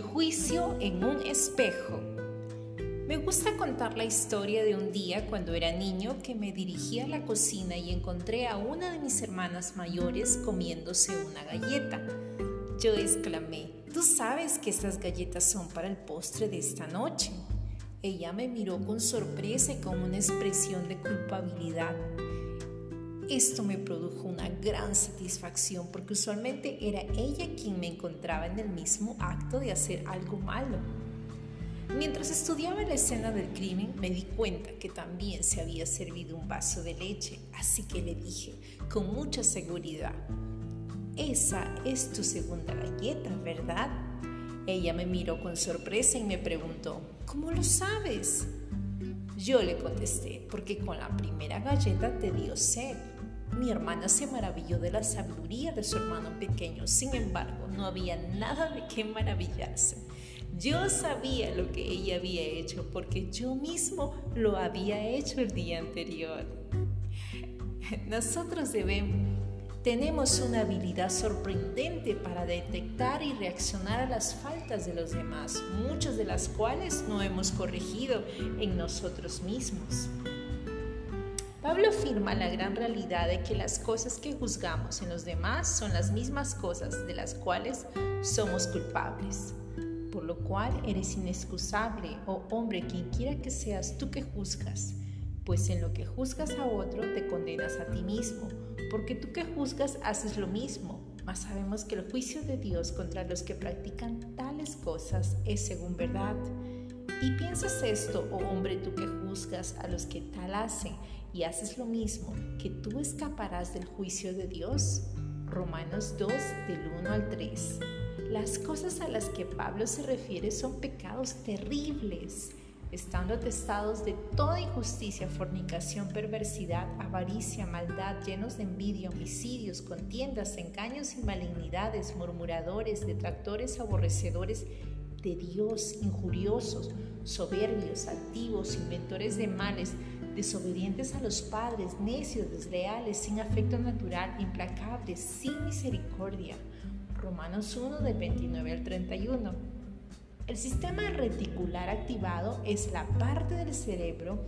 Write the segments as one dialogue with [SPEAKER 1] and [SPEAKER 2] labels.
[SPEAKER 1] juicio en un espejo. Me gusta contar la historia de un día cuando era niño que me dirigí a la cocina y encontré a una de mis hermanas mayores comiéndose una galleta. Yo exclamé, tú sabes que estas galletas son para el postre de esta noche. Ella me miró con sorpresa y con una expresión de culpabilidad. Esto me produjo una gran satisfacción porque usualmente era ella quien me encontraba en el mismo acto de hacer algo malo. Mientras estudiaba la escena del crimen me di cuenta que también se había servido un vaso de leche, así que le dije con mucha seguridad, esa es tu segunda galleta, ¿verdad? Ella me miró con sorpresa y me preguntó, ¿cómo lo sabes? Yo le contesté, porque con la primera galleta te dio sed. Mi hermana se maravilló de la sabiduría de su hermano pequeño, sin embargo, no había nada de qué maravillarse. Yo sabía lo que ella había hecho porque yo mismo lo había hecho el día anterior. Nosotros debemos tenemos una habilidad sorprendente para detectar y reaccionar a las faltas de los demás, muchas de las cuales no hemos corregido en nosotros mismos. Pablo afirma la gran realidad de que las cosas que juzgamos en los demás son las mismas cosas de las cuales somos culpables, por lo cual eres inexcusable, oh hombre, quien quiera que seas tú que juzgas, pues en lo que juzgas a otro te condenas a ti mismo, porque tú que juzgas haces lo mismo, mas sabemos que el juicio de Dios contra los que practican tales cosas es según verdad. Y piensas esto, oh hombre, tú que juzgas a los que tal hacen y haces lo mismo, que tú escaparás del juicio de Dios. Romanos 2 del 1 al 3. Las cosas a las que Pablo se refiere son pecados terribles, estando atestados de toda injusticia, fornicación, perversidad, avaricia, maldad, llenos de envidia, homicidios, contiendas, engaños y malignidades, murmuradores, detractores, aborrecedores de Dios, injuriosos, soberbios, altivos, inventores de males, desobedientes a los padres, necios, desleales, sin afecto natural, implacables, sin misericordia. Romanos 1 del 29 al 31. El sistema reticular activado es la parte del cerebro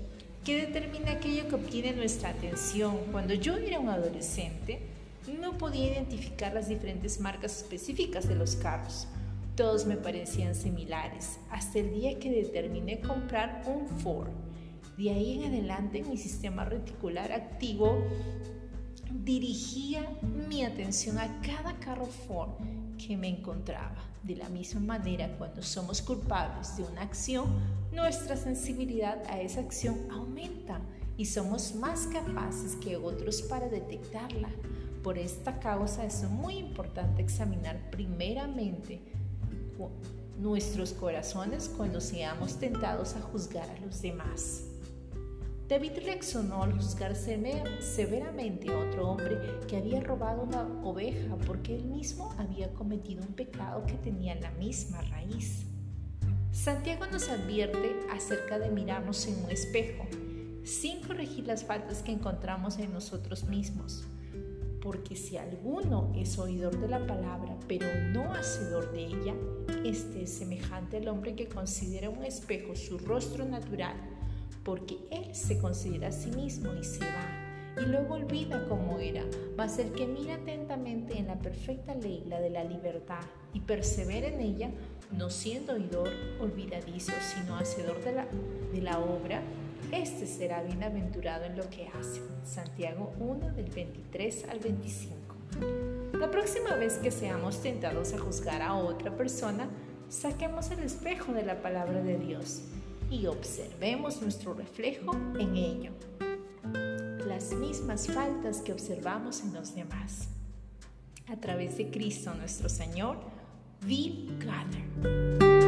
[SPEAKER 1] que determina aquello que obtiene nuestra atención. Cuando yo era un adolescente, no podía identificar las diferentes marcas específicas de los carros. Todos me parecían similares, hasta el día que determiné comprar un Ford. De ahí en adelante mi sistema reticular activo dirigía mi atención a cada carro Ford que me encontraba. De la misma manera, cuando somos culpables de una acción, nuestra sensibilidad a esa acción aumenta y somos más capaces que otros para detectarla. Por esta causa es muy importante examinar primeramente nuestros corazones cuando seamos tentados a juzgar a los demás. David reaccionó al juzgar severamente a otro hombre que había robado una oveja porque él mismo había cometido un pecado que tenía la misma raíz. Santiago nos advierte acerca de mirarnos en un espejo, sin corregir las faltas que encontramos en nosotros mismos. Porque si alguno es oidor de la palabra, pero no hacedor de ella, este es semejante al hombre que considera un espejo su rostro natural porque él se considera a sí mismo y se va, y luego olvida cómo era, mas el que mira atentamente en la perfecta ley, la de la libertad, y persevera en ella, no siendo oidor olvidadizo, sino hacedor de la, de la obra, este será bienaventurado en lo que hace. Santiago 1 del 23 al 25. La próxima vez que seamos tentados a juzgar a otra persona, saquemos el espejo de la palabra de Dios y observemos nuestro reflejo en ello. Las mismas faltas que observamos en los demás. A través de Cristo nuestro Señor, Be Gather.